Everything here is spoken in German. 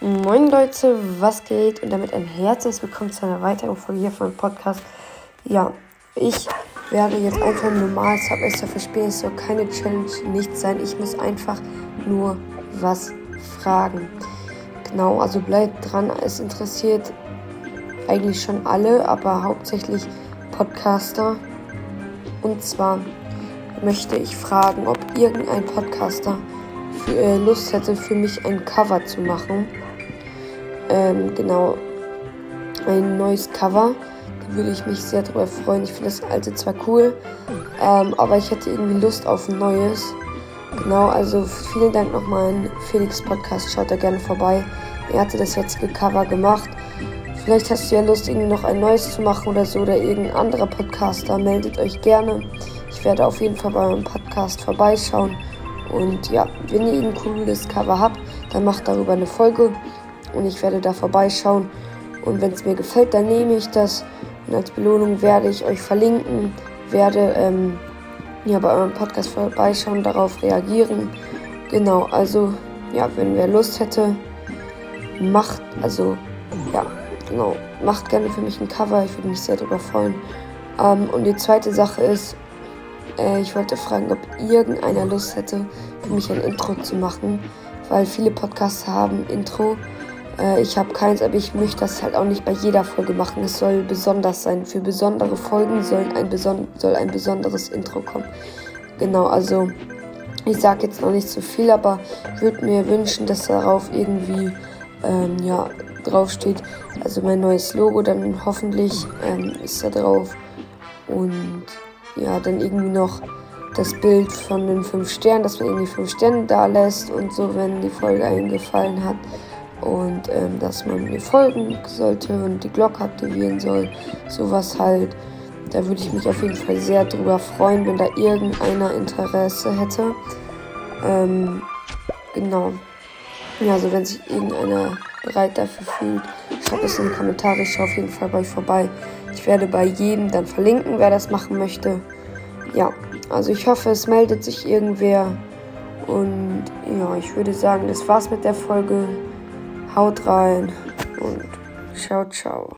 Moin Leute, was geht? Und damit ein herzliches Willkommen zu einer weiteren Folge hier von Podcast. Ja, ich werde jetzt einfach ein normales Submaster verspielen. Es soll keine Challenge, nichts sein. Ich muss einfach nur was fragen. Genau, also bleibt dran. Es interessiert eigentlich schon alle, aber hauptsächlich Podcaster. Und zwar möchte ich fragen, ob irgendein Podcaster äh, Lust hätte, für mich ein Cover zu machen. Ähm, genau, ein neues Cover. Da würde ich mich sehr drüber freuen. Ich finde das alte zwar cool, ähm, aber ich hätte irgendwie Lust auf ein neues. Genau, also vielen Dank nochmal an Felix Podcast. Schaut da gerne vorbei. Er hatte das jetzige Cover gemacht. Vielleicht hast du ja Lust, irgendwie noch ein neues zu machen oder so, oder irgendein anderer Podcaster. Meldet euch gerne. Ich werde auf jeden Fall bei meinem Podcast vorbeischauen. Und ja, wenn ihr ein cooles Cover habt, dann macht darüber eine Folge und ich werde da vorbeischauen. Und wenn es mir gefällt, dann nehme ich das. Und als Belohnung werde ich euch verlinken, werde ähm, ja, bei eurem Podcast vorbeischauen, darauf reagieren. Genau, also ja, wenn wer Lust hätte, macht, also ja, genau, macht gerne für mich ein Cover. Ich würde mich sehr darüber freuen. Ähm, und die zweite Sache ist, äh, ich wollte fragen, ob irgendeiner Lust hätte, für mich ein Intro zu machen, weil viele Podcasts haben Intro. Äh, ich habe keins, aber ich möchte das halt auch nicht bei jeder Folge machen. Es soll besonders sein. Für besondere Folgen soll ein, beson soll ein besonderes Intro kommen. Genau, also ich sage jetzt noch nicht zu viel, aber ich würde mir wünschen, dass darauf irgendwie ähm, ja, draufsteht. Also mein neues Logo, dann hoffentlich ähm, ist da drauf. Und ja, dann irgendwie noch das Bild von den fünf Sternen, dass man irgendwie fünf Sterne da lässt und so, wenn die Folge einem gefallen hat. Und ähm, dass man mir folgen sollte und die Glocke aktivieren soll. Sowas halt. Da würde ich mich auf jeden Fall sehr drüber freuen, wenn da irgendeiner Interesse hätte. Ähm, genau. Ja, also wenn sich irgendeiner bereit dafür fühlt, schreibt es in die Kommentare. Ich schaue auf jeden Fall bei euch vorbei. Ich werde bei jedem dann verlinken, wer das machen möchte. Ja, also ich hoffe, es meldet sich irgendwer. Und ja, ich würde sagen, das war's mit der Folge. Haut rein und ciao, ciao.